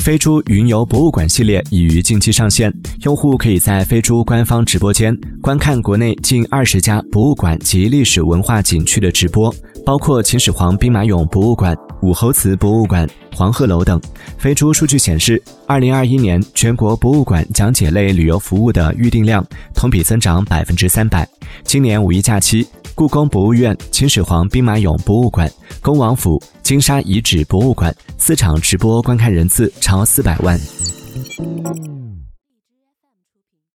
飞猪云游博物馆系列已于近期上线，用户可以在飞猪官方直播间观看国内近二十家博物馆及历史文化景区的直播，包括秦始皇兵马俑博物馆、武侯祠博物馆、黄鹤楼等。飞猪数据显示，二零二一年全国博物馆讲解类旅游服务的预订量同比增长百分之三百。今年五一假期，故宫博物院、秦始皇兵马俑博物馆、恭王府、金沙遗址博物馆四场直播观看人次超四百万。